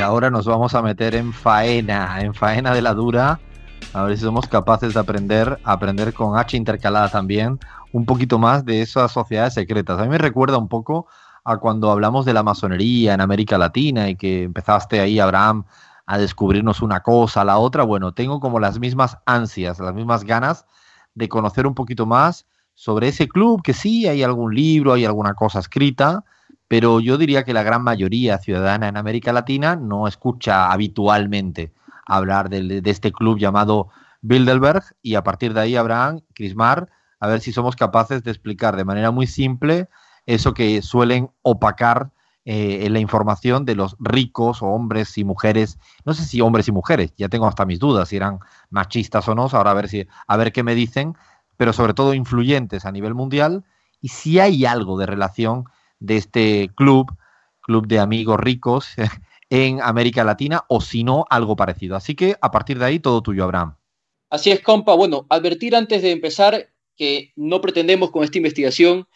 Y ahora nos vamos a meter en faena, en faena de la dura. A ver si somos capaces de aprender, aprender con H intercalada también, un poquito más de esas sociedades secretas. A mí me recuerda un poco a cuando hablamos de la masonería en América Latina y que empezaste ahí, Abraham, a descubrirnos una cosa, la otra. Bueno, tengo como las mismas ansias, las mismas ganas de conocer un poquito más sobre ese club, que sí, hay algún libro, hay alguna cosa escrita, pero yo diría que la gran mayoría ciudadana en América Latina no escucha habitualmente hablar de, este club llamado Bilderberg y a partir de ahí, Abraham, Crismar, a ver si somos capaces de explicar de manera muy simple eso que suelen opacar eh, en la información de los ricos o hombres y mujeres, no sé si hombres y mujeres, ya tengo hasta mis dudas si eran machistas o no, ahora a ver si a ver qué me dicen, pero sobre todo influyentes a nivel mundial. Y si hay algo de relación de este club, club de amigos ricos en América Latina o si no, algo parecido. Así que a partir de ahí, todo tuyo, Abraham. Así es, compa. Bueno, advertir antes de empezar que no pretendemos con esta investigación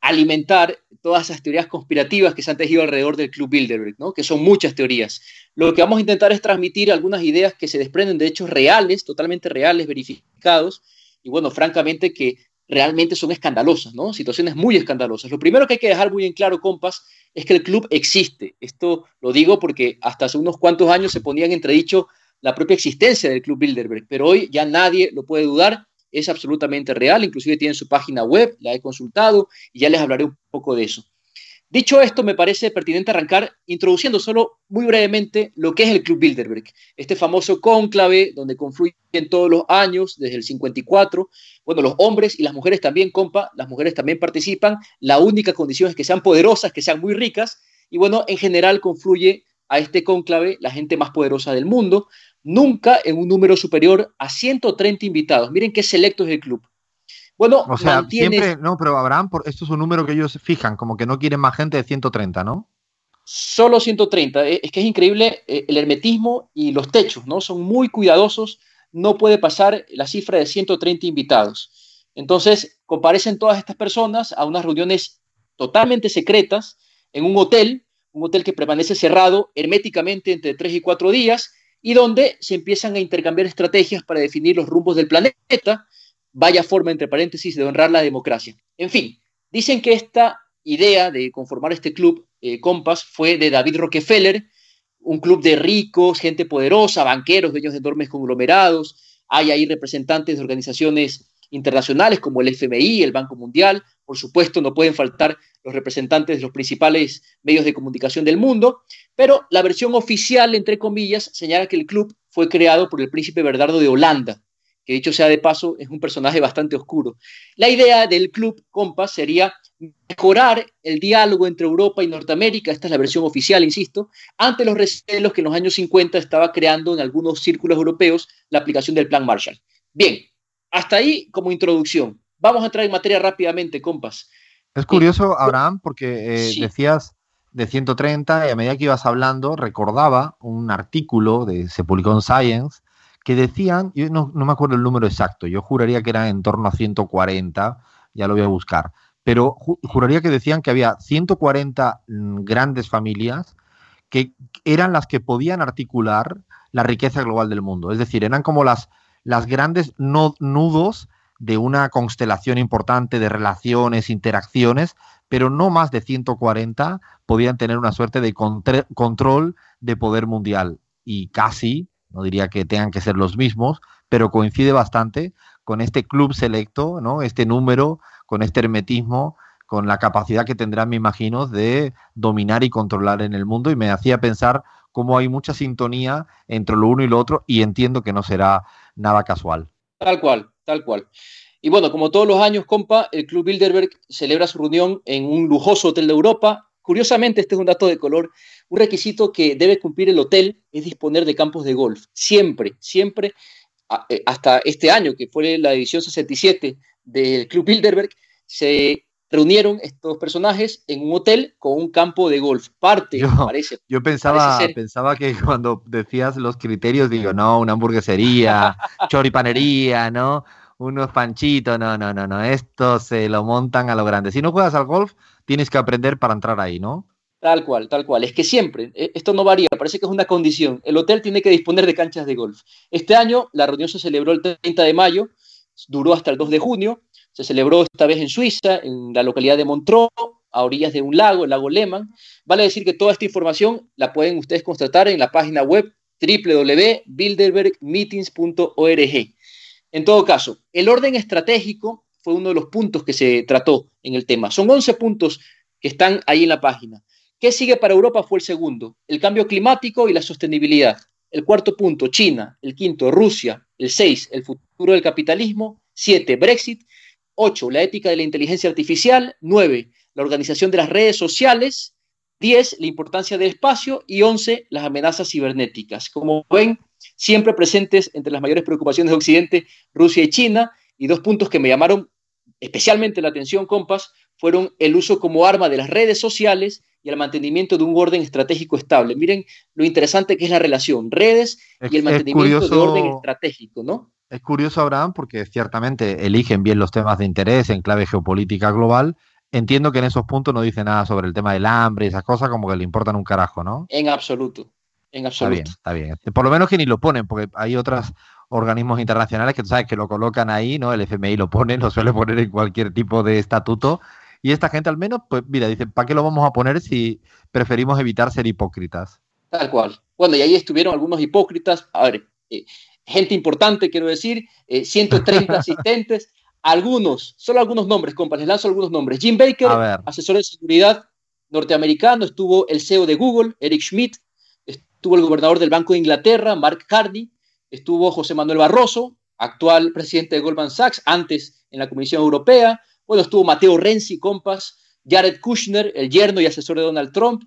alimentar todas esas teorías conspirativas que se han tejido alrededor del Club Bilderberg, ¿no? que son muchas teorías. Lo que vamos a intentar es transmitir algunas ideas que se desprenden de hechos reales, totalmente reales, verificados, y bueno, francamente que realmente son escandalosas, ¿no? Situaciones muy escandalosas. Lo primero que hay que dejar muy en claro, compas, es que el club existe. Esto lo digo porque hasta hace unos cuantos años se ponía en entredicho la propia existencia del Club Bilderberg, pero hoy ya nadie lo puede dudar, es absolutamente real, inclusive tiene su página web, la he consultado y ya les hablaré un poco de eso. Dicho esto, me parece pertinente arrancar introduciendo solo muy brevemente lo que es el Club Bilderberg, este famoso cónclave donde confluyen todos los años, desde el 54. Bueno, los hombres y las mujeres también, compa, las mujeres también participan. La única condición es que sean poderosas, que sean muy ricas. Y bueno, en general confluye a este cónclave la gente más poderosa del mundo, nunca en un número superior a 130 invitados. Miren qué selecto es el club. Bueno, o sea, siempre, no, pero Abraham, por, esto es un número que ellos fijan, como que no quieren más gente de 130, ¿no? Solo 130. Eh, es que es increíble eh, el hermetismo y los techos, ¿no? Son muy cuidadosos, no puede pasar la cifra de 130 invitados. Entonces, comparecen todas estas personas a unas reuniones totalmente secretas en un hotel, un hotel que permanece cerrado herméticamente entre 3 y 4 días y donde se empiezan a intercambiar estrategias para definir los rumbos del planeta, vaya forma, entre paréntesis, de honrar la democracia. En fin, dicen que esta idea de conformar este club eh, Compass fue de David Rockefeller, un club de ricos, gente poderosa, banqueros, dueños de enormes conglomerados, hay ahí representantes de organizaciones internacionales como el FMI, el Banco Mundial, por supuesto no pueden faltar los representantes de los principales medios de comunicación del mundo, pero la versión oficial, entre comillas, señala que el club fue creado por el príncipe Bernardo de Holanda, que dicho sea de paso, es un personaje bastante oscuro. La idea del Club Compass sería mejorar el diálogo entre Europa y Norteamérica, esta es la versión oficial, insisto, ante los recelos que en los años 50 estaba creando en algunos círculos europeos la aplicación del Plan Marshall. Bien, hasta ahí como introducción. Vamos a entrar en materia rápidamente, Compass. Es curioso, Abraham, porque eh, decías de 130 y a medida que ibas hablando recordaba un artículo de se publicó en Science que decían, yo no, me acuerdo el número exacto, yo juraría que era en torno a 140, ya lo voy a buscar, pero juraría que decían que había 140 mm, grandes familias que eran las que podían articular la riqueza global del mundo. Es decir, eran como las, las grandes nudos de una constelación importante de relaciones, interacciones, pero no más de 140 podían tener una suerte de control de poder mundial. Y casi no diría que tengan que ser los mismos, pero coincide bastante con este club selecto, ¿no? Este número, con este hermetismo, con la capacidad que tendrán, me imagino, de dominar y controlar en el mundo y me hacía pensar cómo hay mucha sintonía entre lo uno y lo otro y entiendo que no será nada casual. Tal cual, tal cual. Y bueno, como todos los años, compa, el Club Bilderberg celebra su reunión en un lujoso hotel de Europa. Curiosamente, este es un dato de color un requisito que debe cumplir el hotel es disponer de campos de golf. Siempre, siempre, eh, hasta este año, que fue la edición 67 del Club Bilderberg, se reunieron estos personajes en un hotel con un campo de golf. Parte, yo, parece. Yo pensaba, pensaba que cuando decías los criterios, digo, no, una hamburguesería, choripanería, ¿no? Unos panchitos, no, no, no, no. Esto se lo montan a lo grande. Si no juegas al golf, tienes que aprender para entrar ahí, ¿no? Tal cual, tal cual. Es que siempre, e, esto no varía, parece que es una condición. El hotel tiene que disponer de canchas de golf. Este año la reunión se celebró el 30 de mayo, duró hasta el 2 de junio, se celebró esta vez en Suiza, en la localidad de Montreux, a orillas de un lago, el lago Lehmann. Vale decir que toda esta información la pueden ustedes constatar en la página web www.bilderbergmeetings.org. En todo caso, el orden estratégico fue uno de los puntos que se trató en el tema. Son 11 puntos que están ahí en la página. ¿Qué sigue para Europa? Fue el segundo, el cambio climático y la sostenibilidad. El cuarto punto, China. El quinto, Rusia. El seis, el futuro del capitalismo. Siete, Brexit. Ocho, la ética de la inteligencia artificial. Nueve, la organización de las redes sociales. Diez, la importancia del espacio. Y once, las amenazas cibernéticas. Como ven, siempre presentes entre las mayores preocupaciones de Occidente, Rusia y China. Y dos puntos que me llamaron especialmente la atención, compas, fueron el uso como arma de las redes sociales y el mantenimiento de un orden estratégico estable. Miren lo interesante que es la relación, redes y el mantenimiento de orden estratégico, ¿no? Es curioso, Abraham, porque ciertamente eligen bien los temas de interés en clave geopolítica global. Entiendo que en esos puntos no dice nada sobre el tema del hambre y esas cosas, como que le importan un carajo, ¿no? En absoluto, en absoluto. Está bien, está bien. Por lo menos que ni lo ponen, porque hay otros organismos internacionales que tú sabes que lo colocan ahí, ¿no? El FMI lo pone, lo suele poner en cualquier tipo de estatuto y esta gente al menos, pues mira, dice, ¿para qué lo vamos a poner si preferimos evitar ser hipócritas? Tal cual. Bueno, y ahí estuvieron algunos hipócritas, a ver, eh, gente importante, quiero decir, 130 eh, asistentes, algunos, solo algunos nombres, compas, les lanzo algunos nombres. Jim Baker, asesor de seguridad norteamericano, estuvo el CEO de Google, Eric Schmidt, estuvo el gobernador del Banco de Inglaterra, Mark Carney, estuvo José Manuel Barroso, actual presidente de Goldman Sachs, antes en la Comisión Europea, bueno, estuvo Mateo Renzi, compas, Jared Kushner, el yerno y asesor de Donald Trump,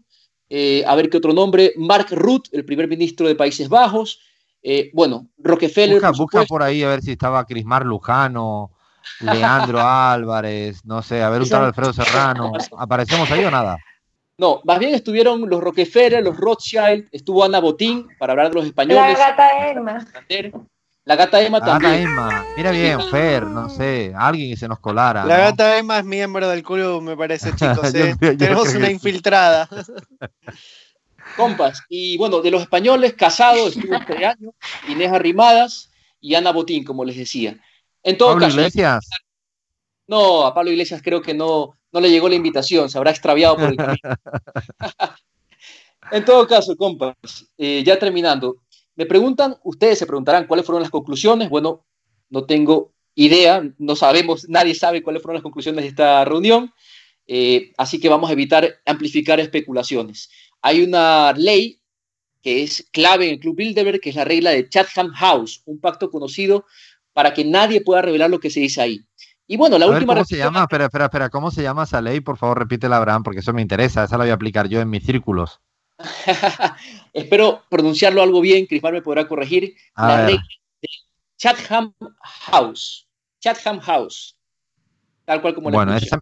eh, a ver qué otro nombre, Mark Rutte, el primer ministro de Países Bajos, eh, bueno, Rockefeller. Busca por, ahí a ver si estaba Crismar Lujano, Leandro Álvarez, no sé, a ver un tal Alfredo Serrano. ¿Aparecemos ahí o nada? No, más bien estuvieron los Rockefeller, los Rothschild, estuvo Ana Botín para hablar de los españoles. La gata Emma. La gata Emma también. Gata Emma. Mira bien, Fer, no sé, alguien que se nos colara. La gata Emma es miembro del club, me parece, chicos. ¿eh? Tenemos una infiltrada. Compas, y bueno, de los españoles, Casado estuvo este año, Inés Arrimadas y Ana Botín, como les decía. En todo Pablo caso. Iglesias. No, a Pablo Iglesias creo que no, no le llegó la invitación, se habrá extraviado por el camino. en todo caso, compas, eh, ya terminando, me preguntan, ustedes se preguntarán cuáles fueron las conclusiones. Bueno, no tengo idea, no sabemos, nadie sabe cuáles fueron las conclusiones de esta reunión, eh, así que vamos a evitar amplificar especulaciones. Hay una ley que es clave en el Club Bilderberg, que es la regla de Chatham House, un pacto conocido para que nadie pueda revelar lo que se dice ahí. Y bueno, la última. ¿Cómo se llama? Espera, espera, espera. ¿Cómo se llama esa ley? Por favor, repítela, Abraham, porque eso me interesa. Esa la voy a aplicar yo en mis círculos. Espero pronunciarlo algo bien, Crismar me podrá corregir. la regla de Chatham House. Chatham House. Tal cual como Bueno, esa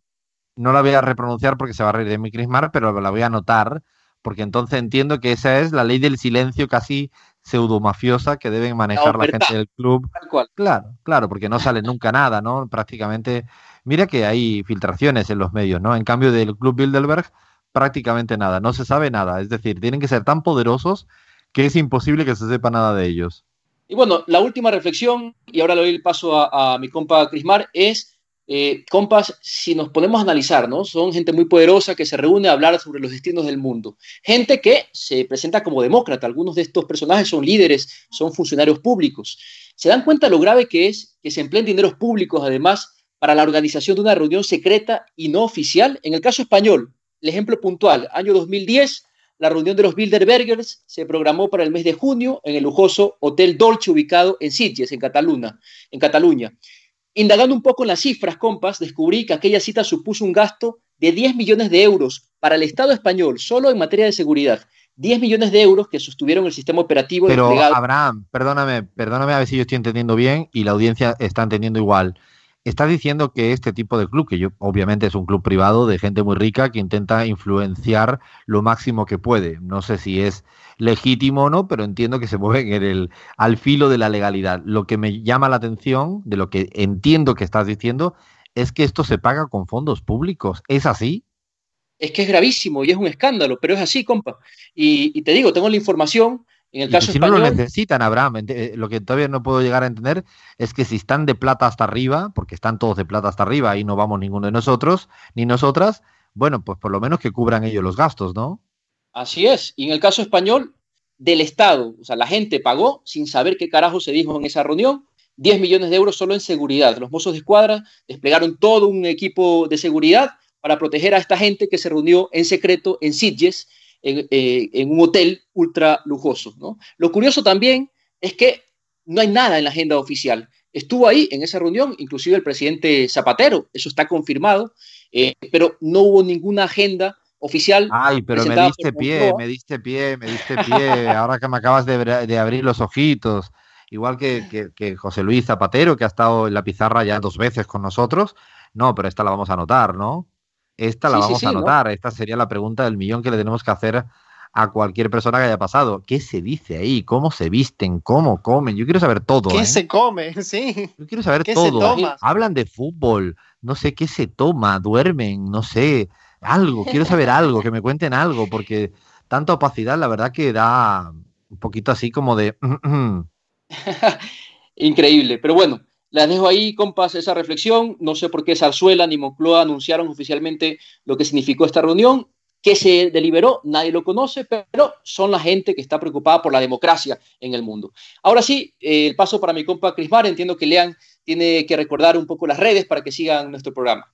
no la voy a repronunciar porque se va a reír de mi Crismar, pero la voy a anotar porque entonces entiendo que esa es la ley del silencio casi pseudomafiosa que deben manejar la, gente del club. Claro, claro, porque no sale nunca nada, ¿no? Prácticamente, mira que hay filtraciones en los medios, ¿no? En cambio del club Bilderberg prácticamente nada, no se sabe nada. Es decir, tienen que ser tan poderosos que es imposible que se sepa nada de ellos. Y bueno, la última reflexión, y ahora le doy el paso a, mi compa Crismar, es, eh, compas, si nos ponemos a analizar, ¿no? Son gente muy poderosa que se reúne a hablar sobre los destinos del mundo. Gente que se presenta como demócrata. Algunos de estos personajes son líderes, son funcionarios públicos. ¿Se dan cuenta lo grave que es que se empleen dineros públicos, además, para la organización de una reunión secreta y no oficial? En el caso español, el ejemplo puntual, año 2010, la reunión de los Bilderbergers se programó para el mes de junio en el lujoso Hotel Dolce ubicado en Sitges, en Cataluña. En Cataluña. Indagando un poco en las cifras, compas, descubrí que aquella cita supuso un gasto de 10 millones de euros para el Estado español, solo en materia de seguridad. 10 millones de euros que sostuvieron el sistema operativo Pero, Abraham, perdóname, perdóname a ver si yo estoy entendiendo bien y la audiencia está entendiendo igual. Estás diciendo que este tipo de club, que yo obviamente es un club privado de gente muy rica que intenta influenciar lo máximo que puede. No sé si es legítimo o no, pero entiendo que se mueven en el, al filo de la legalidad. Lo que me llama la atención, de lo que entiendo que estás diciendo, es que esto se paga con fondos públicos. ¿Es así? es que es gravísimo y es un escándalo, pero es así, compa. Y, te digo, tengo la información. En el caso si no lo necesitan, Abraham, eh, lo que todavía no puedo llegar a entender es que si están de plata hasta arriba, porque están todos de plata hasta arriba, y no vamos ninguno de nosotros, ni nosotras, bueno, pues por lo menos que cubran ellos los gastos, ¿no? Así es. Y en el caso español, del Estado, o sea, la gente pagó sin saber qué carajo se dijo en esa reunión, 10 millones de euros solo en seguridad. Los mozos de escuadra desplegaron todo un equipo de seguridad para proteger a esta gente que se reunió en secreto en Sitges, en, eh, un hotel ultra lujoso. ¿no? Lo curioso también es que no hay nada en la agenda oficial. Estuvo ahí en esa reunión, inclusive el presidente Zapatero, eso está confirmado, eh, pero no hubo ninguna agenda oficial. Ay, pero me diste pie, me diste pie, me diste pie, ahora que me acabas de, abrir los ojitos. Igual que, que, José Luis Zapatero, que ha estado en la pizarra ya dos veces con nosotros. No, pero esta la vamos a anotar, ¿no? Esta la vamos a anotar. Esta sería la pregunta del millón que le tenemos que hacer a cualquier persona que haya pasado. ¿Qué se dice ahí? ¿Cómo se visten? ¿Cómo comen? Yo quiero saber todo. ¿Qué ¿eh? se come? Sí. Yo quiero saber todo. Hablan de fútbol. No sé qué se toma. Duermen. No sé. Algo. Quiero saber algo. Que me cuenten algo. Porque tanta opacidad, la verdad que da un poquito así como de. Increíble. Pero bueno, la dejo ahí, compas, esa reflexión. No sé por qué Zarzuela ni Moncloa anunciaron oficialmente lo que significó esta reunión. ¿Qué se deliberó? Nadie lo conoce, pero son la gente que está preocupada por la democracia en el mundo. Ahora sí, eh, el paso para mi compa Crismar. Entiendo que Lean tiene que recordar un poco las redes para que sigan nuestro programa.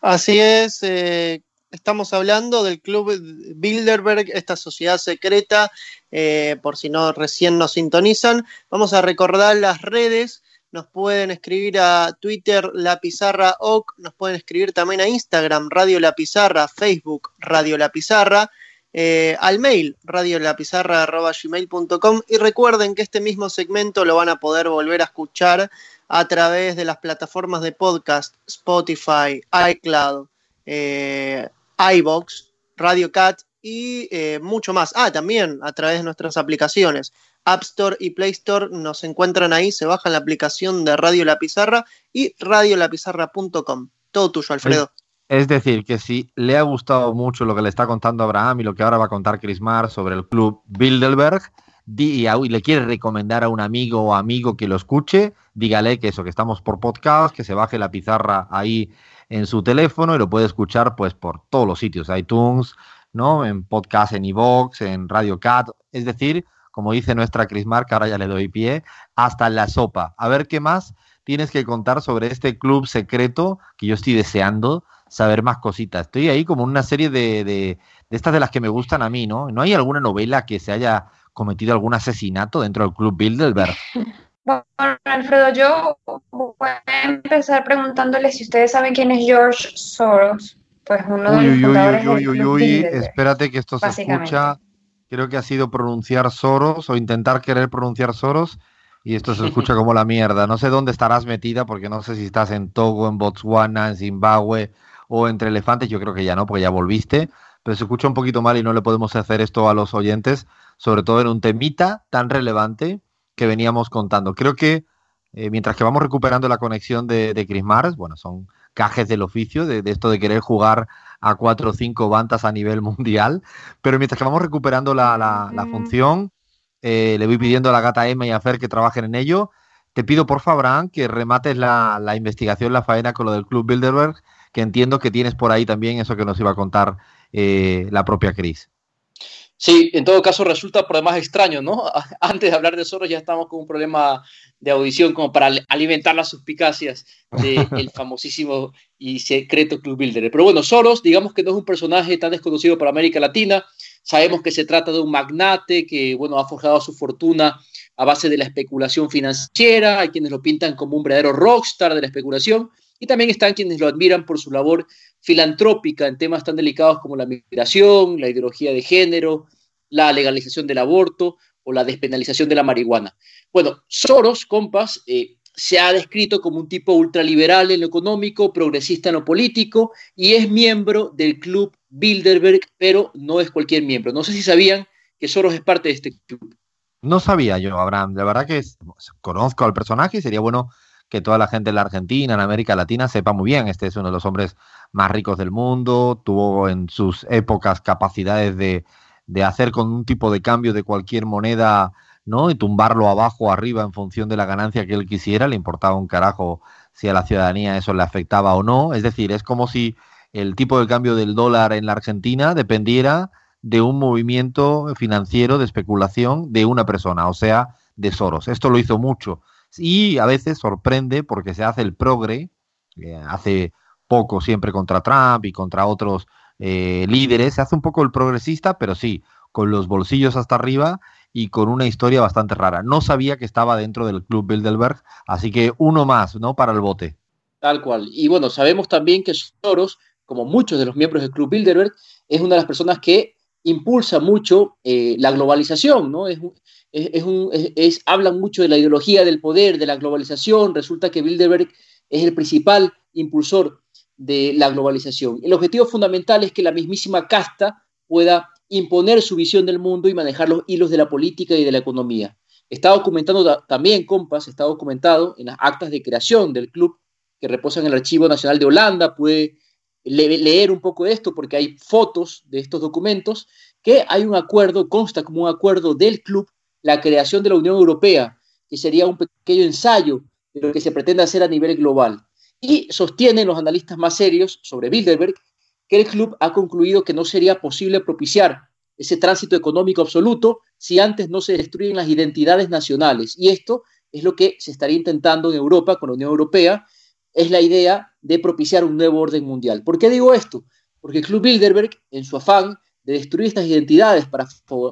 Así es, eh, estamos hablando del Club Bilderberg, esta sociedad secreta, eh, por si no recién nos sintonizan. Vamos a recordar las redes nos pueden escribir a Twitter La Pizarra OC, nos pueden escribir también a Instagram Radio La Pizarra, Facebook Radio La Pizarra, eh, al mail radiolapizarra.gmail.com y recuerden que este mismo segmento lo van a poder volver a escuchar a través de las plataformas de podcast Spotify, iCloud, eh, iBox, Radio Cat y eh, mucho más. Ah, también a través de nuestras aplicaciones. App Store y Play Store nos encuentran ahí, se bajan la aplicación de Radio La Pizarra y radiolapizarra.com. Todo tuyo, Alfredo. Es decir, que si le ha gustado mucho lo que le está contando Abraham y lo que ahora va a contar Mar sobre el club Bilderberg, y le quiere recomendar a un amigo o amigo que lo escuche, dígale que eso, que estamos por podcast, que se baje la pizarra ahí en su teléfono y lo puede escuchar pues por todos los sitios, iTunes, ¿no? En podcast, en iVoox, en Radio Cat, es decir, como dice nuestra Crismar, que ahora ya le doy pie, hasta la sopa. A ver qué más tienes que contar sobre este club secreto que yo estoy deseando saber más cositas. Estoy ahí como una serie de, de, estas de las que me gustan a mí, ¿no? ¿No hay alguna novela que se haya cometido algún asesinato dentro del Club Bilderberg? Bueno, Alfredo, yo voy a empezar preguntándole si ustedes saben quién es George Soros. Pues uno de los fundadores uy, uy, uy, espérate que esto se escucha creo que ha sido pronunciar Soros o intentar querer pronunciar Soros y esto se escucha como la mierda. No sé dónde estarás metida porque no sé si estás en Togo, en Botswana, en Zimbabue o entre elefantes. Yo creo que ya no, porque ya volviste. Pero se escucha un poquito mal y no le podemos hacer esto a los oyentes, sobre todo en un temita tan relevante que veníamos contando. Creo que eh, mientras que vamos recuperando la conexión de, de Chris Mars, bueno, son cajes del oficio, de, esto de querer jugar a cuatro o cinco bandas a nivel mundial. Pero mientras que vamos recuperando la, función, eh, le voy pidiendo a la gata Emma y a Fer que trabajen en ello. Te pido, por favor, que remates la, investigación, la faena con lo del Club Bilderberg, que entiendo que tienes por ahí también eso que nos iba a contar eh, la propia Cris. Sí, en todo caso resulta por demás extraño, ¿no? Antes de hablar de Soros ya estamos con un problema de audición como para alimentar las suspicacias del famosísimo y secreto Club Builder. Pero bueno, Soros, digamos que no es un personaje tan desconocido para América Latina. Sabemos que se trata de un magnate que, bueno, ha forjado su fortuna a base de la especulación financiera. Hay quienes lo pintan como un verdadero rockstar de la especulación. Y también están quienes lo admiran por su labor filantrópica en temas tan delicados como la migración, la ideología de género, la legalización del aborto o la despenalización de la marihuana. Bueno, Soros, compas, eh, se ha descrito como un tipo ultraliberal en lo económico, progresista en lo político y es miembro del club Bilderberg, pero no es cualquier miembro. No sé si sabían que Soros es parte de este club. No sabía yo, Abraham. De verdad que conozco al personaje y sería bueno que toda la gente en la Argentina, en América Latina, sepa muy bien. Este es uno de los hombres más ricos del mundo, tuvo en sus épocas capacidades de, de hacer con un tipo de cambio de cualquier moneda, ¿no? Y tumbarlo abajo o arriba en función de la ganancia que él quisiera, le importaba un carajo si a la ciudadanía eso le afectaba o no. Es decir, es como si el tipo de cambio del dólar en la Argentina dependiera de un movimiento financiero de especulación de una persona, o sea, de Soros. Esto lo hizo mucho y a veces sorprende porque se hace el progre, eh, hace poco siempre contra Trump y contra otros eh, líderes, se hace un poco el progresista, pero sí, con los bolsillos hasta arriba y con una historia bastante rara. No sabía que estaba dentro del Club Bilderberg, así que uno más, ¿no? Para el bote. Tal cual. Y bueno, sabemos también que Soros, como muchos de los miembros del Club Bilderberg, es una de las personas que impulsa mucho eh, la globalización, ¿no? Es, es, un, es, hablan mucho de la ideología del poder, de la globalización. Resulta que Bilderberg es el principal impulsor de la globalización. El objetivo fundamental es que la mismísima casta pueda imponer su visión del mundo y manejar los hilos de la política y de la economía. Está documentado también, compas, está documentado en las actas de creación del club que reposan en el Archivo Nacional de Holanda. Puede leer un poco de esto porque hay fotos de estos documentos, que hay un acuerdo, consta como un acuerdo del club, la creación de la Unión Europea, que sería un pequeño ensayo de lo que se pretende hacer a nivel global. Y sostienen los analistas más serios sobre Bilderberg que el club ha concluido que no sería posible propiciar ese tránsito económico absoluto si antes no se destruyen las identidades nacionales. Y esto es lo que se estaría intentando en Europa con la Unión Europea, es la idea de propiciar un nuevo orden mundial. ¿Por qué digo esto? Porque el Club Bilderberg, en su afán de destruir estas identidades para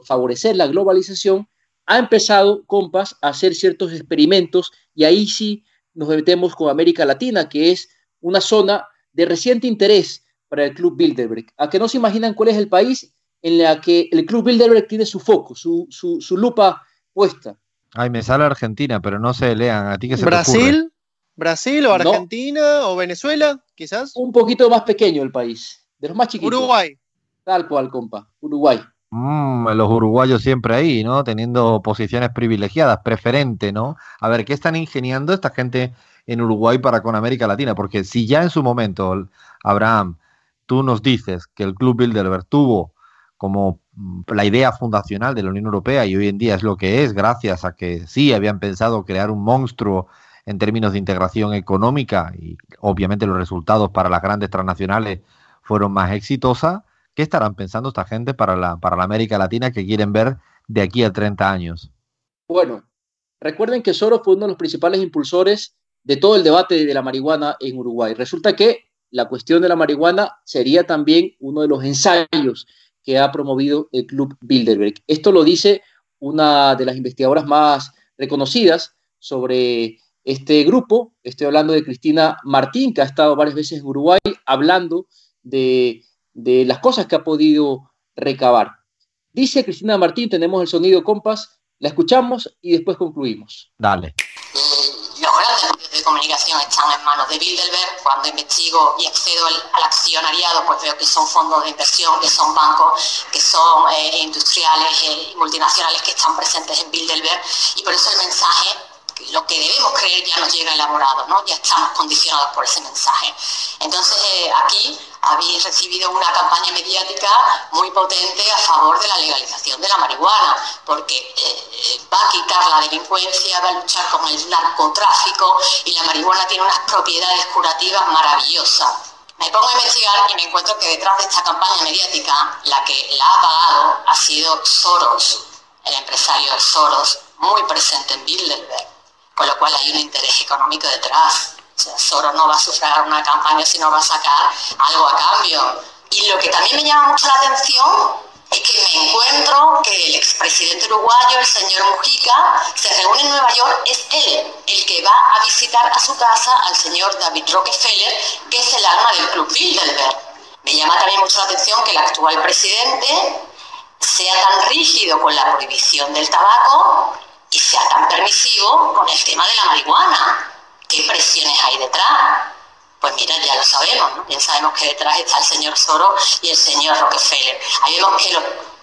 favorecer la globalización, ha empezado, compas, a hacer ciertos experimentos y ahí sí nos metemos con América Latina, que es una zona de reciente interés para el Club Bilderberg. A que no se imaginan cuál es el país en la que el Club Bilderberg tiene su foco, su, su, lupa puesta. Ay, me sale Argentina, pero no se lean. ¿A ti qué se ¿Brasil? ¿Brasil o Argentina o Venezuela, quizás? Un poquito más pequeño el país, de los más chiquitos. Uruguay. Tal cual, compa, Uruguay. Mm, los uruguayos siempre ahí, ¿no? Teniendo posiciones privilegiadas, preferente, ¿no? A ver, ¿qué están ingeniando esta gente en Uruguay para con América Latina? Porque si ya en su momento, Abraham, tú nos dices que el Club Bilderberg tuvo como mm, la idea fundacional de la Unión Europea y hoy en día es lo que es, gracias a que sí habían pensado crear un monstruo en términos de integración económica y obviamente los resultados para las grandes transnacionales fueron más exitosas, ¿qué estarán pensando esta gente para la, para la América Latina que quieren ver de aquí a 30 años? Bueno, recuerden que Soros fue uno de los principales impulsores de todo el debate de la marihuana en Uruguay. Resulta que la cuestión de la marihuana sería también uno de los ensayos que ha promovido el Club Bilderberg. Esto lo dice una de las investigadoras más reconocidas sobre este grupo, estoy hablando de Cristina Martín, que ha estado varias veces en Uruguay hablando de, las cosas que ha podido recabar. Dice Cristina Martín, tenemos el sonido compás, la escuchamos y después concluimos. Dale. Los grandes medios de comunicación están en manos de Bilderberg. Cuando investigo y accedo al, accionariado, pues veo que son fondos de inversión, que son bancos, que son eh, industriales eh, y multinacionales que están presentes en Bilderberg. Y por eso el mensaje lo que debemos creer ya nos llega elaborado, ¿no? ya estamos condicionados por ese mensaje. Entonces, eh, aquí habéis recibido una campaña mediática muy potente a favor de la legalización de la marihuana, porque eh, eh, va a quitar la delincuencia, va a luchar con el narcotráfico y la marihuana tiene unas propiedades curativas maravillosas. Me pongo a investigar y me encuentro que detrás de esta campaña mediática, la que la ha pagado ha sido Soros, el empresario Soros, muy presente en Bilderberg con lo cual hay un interés económico detrás. O sea, Soros no va a sufragar una campaña si no va a sacar algo a cambio. Y lo que también me llama mucho la atención es que me encuentro que el expresidente uruguayo, el señor Mujica, se reúne en Nueva York, es él el que va a visitar a su casa al señor David Rockefeller, que es el alma del Club Bilderberg. Me llama también mucho la atención que el actual presidente sea tan rígido con la prohibición del tabaco y sea tan permisivo con el tema de la marihuana. ¿Qué presiones hay detrás? Pues mira, ya lo sabemos, ¿no? Ya sabemos que detrás está el señor Soros y el señor Rockefeller. Ahí vemos que los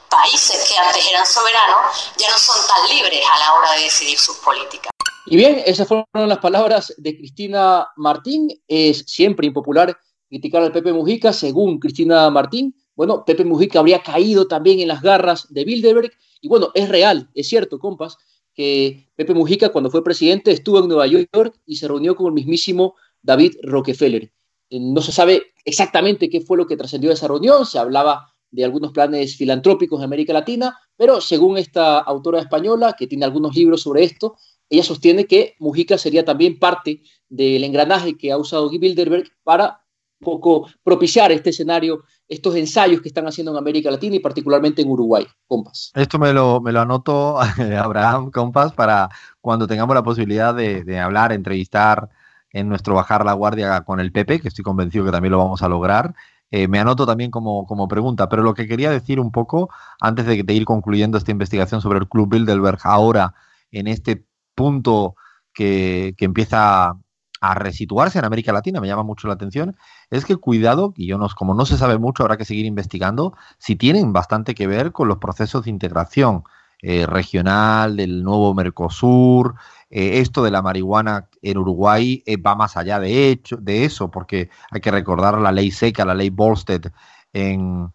países que antes eran soberanos ya no son tan libres a la hora de decidir sus políticas. Y bien, esas fueron las palabras de Cristina Martín. Es siempre impopular criticar al Pepe Mujica, según Cristina Martín. Bueno, Pepe Mujica habría caído también en las garras de Bilderberg. Y bueno, es real, es cierto, compas, que Pepe Mujica cuando fue presidente estuvo en Nueva York y se reunió con el mismísimo David Rockefeller. Eh, no se sabe exactamente qué fue lo que trascendió de esa reunión, se hablaba de algunos planes filantrópicos en América Latina, pero según esta autora española, que tiene algunos libros sobre esto, ella sostiene que Mujica sería también parte del engranaje que ha usado Guy Bilderberg para poco propiciar este escenario, estos ensayos que están haciendo en América Latina y particularmente en Uruguay, compas. Esto me lo, me lo anoto, Abraham, compas, para cuando tengamos la posibilidad de, hablar, entrevistar en nuestro Bajar la Guardia con el Pepe, que estoy convencido que también lo vamos a lograr. Eh, me anoto también como, como, pregunta, pero lo que quería decir un poco, antes de, de, ir concluyendo esta investigación sobre el Club Bilderberg, ahora en este punto que, que, empieza a resituarse en América Latina, me llama mucho la atención, es que cuidado, y yo no, como no se sabe mucho, habrá que seguir investigando, si tienen bastante que ver con los procesos de integración eh, regional, del nuevo Mercosur, eh, esto de la marihuana en Uruguay eh, va más allá de, hecho, de eso, porque hay que recordar la ley seca, la ley Bolstead en,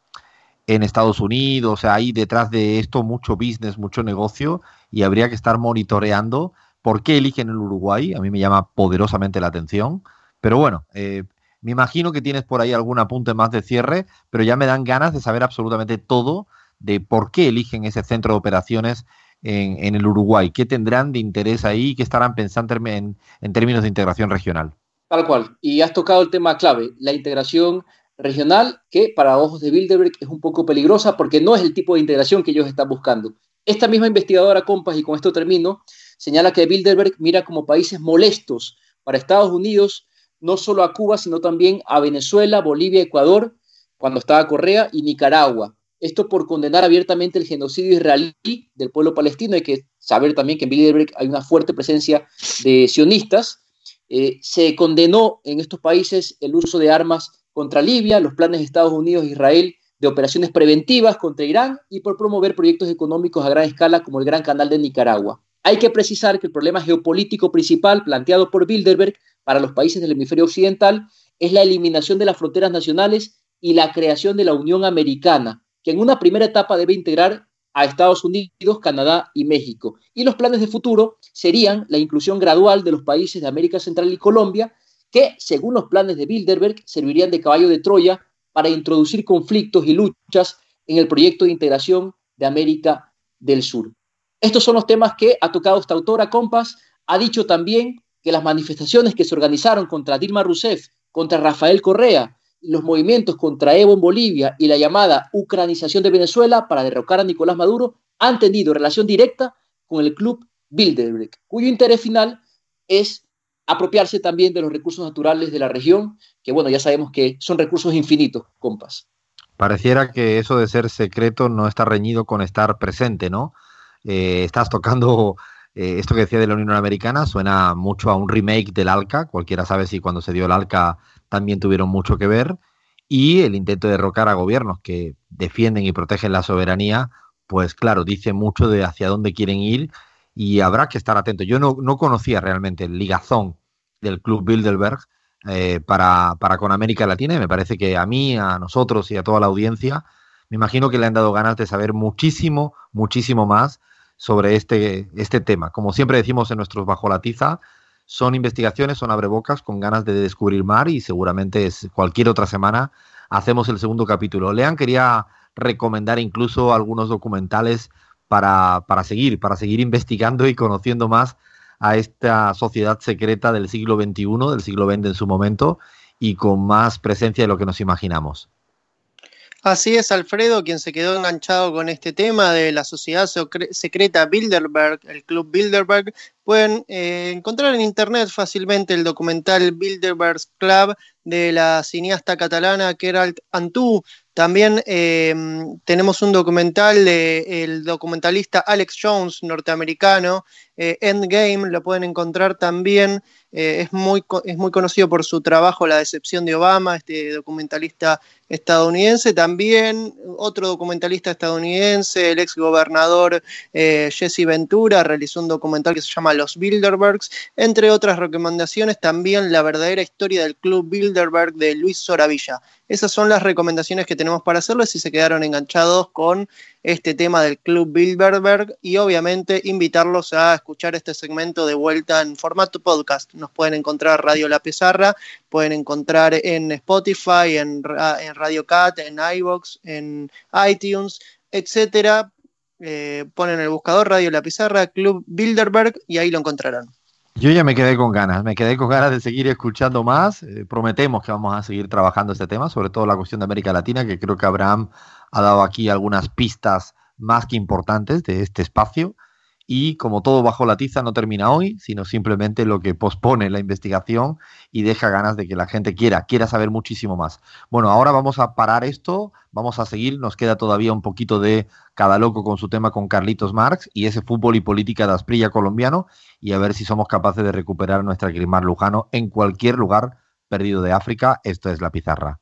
en Estados Unidos, o sea, hay detrás de esto mucho business, mucho negocio, y habría que estar monitoreando por qué eligen el Uruguay. A mí me llama poderosamente la atención. Pero bueno, me imagino que tienes por ahí algún apunte más de cierre, pero ya me dan ganas de saber absolutamente todo de por qué eligen ese centro de operaciones en, el Uruguay? ¿Qué tendrán de interés ahí? ¿Qué estarán pensando en, términos de integración regional? Tal cual. Y has tocado el tema clave, la integración regional, que para ojos de Bilderberg es un poco peligrosa porque no es el tipo de integración que ellos están buscando. Esta misma investigadora Compas, y con esto termino, señala que Bilderberg mira como países molestos para Estados Unidos, no solo a Cuba, sino también a Venezuela, Bolivia, Ecuador, cuando estaba Correa, y Nicaragua. Esto por condenar abiertamente el genocidio israelí del pueblo palestino. Hay que saber también que en Bilderberg hay una fuerte presencia de sionistas. Eh, se condenó en estos países el uso de armas contra Libia, los planes de Estados Unidos e Israel de operaciones preventivas contra Irán y por promover proyectos económicos a gran escala como el Gran Canal de Nicaragua. Hay que precisar que el problema geopolítico principal planteado por Bilderberg para los países del hemisferio occidental es la eliminación de las fronteras nacionales y la creación de la Unión Americana, que en una primera etapa debe integrar a Estados Unidos, Canadá y México. Y los planes de futuro serían la inclusión gradual de los países de América Central y Colombia, que, según los planes de Bilderberg, servirían de caballo de Troya para introducir conflictos y luchas en el proyecto de integración de América del Sur. Estos son los temas que ha tocado esta autora, Compas. Ha dicho también que las manifestaciones que se organizaron contra Dilma Rousseff, contra Rafael Correa los movimientos contra Evo en Bolivia y la llamada ucranización de Venezuela para derrocar a Nicolás Maduro han tenido relación directa con el club Bilderberg, cuyo interés final es apropiarse también de los recursos naturales de la región, que bueno, ya sabemos que son recursos infinitos, compas. Pareciera que eso de ser secreto no está reñido con estar presente, ¿no? Eh, estás tocando eh, esto que decía de la Unión Americana, suena mucho a un remake del ALCA, cualquiera sabe si cuando se dio el ALCA también tuvieron mucho que ver, y el intento de derrocar a gobiernos que defienden y protegen la soberanía, pues claro, dice mucho de hacia dónde quieren ir y habrá que estar atento. Yo no, no conocía realmente el ligazón del Club Bilderberg eh, para, para con América Latina y me parece que a mí, a nosotros y a toda la audiencia, me imagino que le han dado ganas de saber muchísimo, muchísimo más sobre este, este tema. Como siempre decimos en nuestros Bajo la Tiza, son investigaciones, son abrebocas con ganas de descubrir mar y seguramente es cualquier otra semana hacemos el segundo capítulo. Lean quería recomendar incluso algunos documentales para, para seguir, para seguir investigando y conociendo más a esta sociedad secreta del siglo XXI, del siglo XX en su momento, y con más presencia de lo que nos imaginamos. Así es, Alfredo, quien se quedó enganchado con este tema de la sociedad secreta Bilderberg, el club Bilderberg, pueden eh, encontrar en internet fácilmente el documental Bilderberg Club de la cineasta catalana Gerald Antú. También eh, tenemos un documental del documentalista Alex Jones, norteamericano, eh, Endgame, lo pueden encontrar también es, muy, es muy conocido por su trabajo La decepción de Obama, este documentalista estadounidense. También otro documentalista estadounidense, el ex gobernador Jesse Ventura, realizó un documental que se llama los Bilderbergs, entre otras recomendaciones también la verdadera historia del Club Bilderberg de Luis Soravilla. Esas son las recomendaciones que tenemos para hacerles si se quedaron enganchados con este tema del Club Bilderberg y obviamente invitarlos a escuchar este segmento de vuelta en formato podcast. Nos pueden encontrar Radio La Pizarra, pueden encontrar en Spotify, en, en Radio Cat, en iVoox, en iTunes, etcétera. Eh, ponen el buscador Radio La Pizarra, Club Bilderberg y ahí lo encontrarán. Yo ya me quedé con ganas, me quedé con ganas de seguir escuchando más. Eh, prometemos que vamos a seguir trabajando este tema, sobre todo la cuestión de América Latina, que creo que Abraham ha dado aquí algunas pistas más que importantes de este espacio. Y como todo bajo la tiza no termina hoy, sino simplemente lo que pospone la investigación y deja ganas de que la gente quiera, quiera saber muchísimo más. Bueno, ahora vamos a parar esto, vamos a seguir, nos queda todavía un poquito de cada loco con su tema con Carlitos Marx y ese fútbol y política de Asprilla colombiano y a ver si somos capaces de recuperar nuestra Grimar Lujano en cualquier lugar perdido de África. Esto es la pizarra.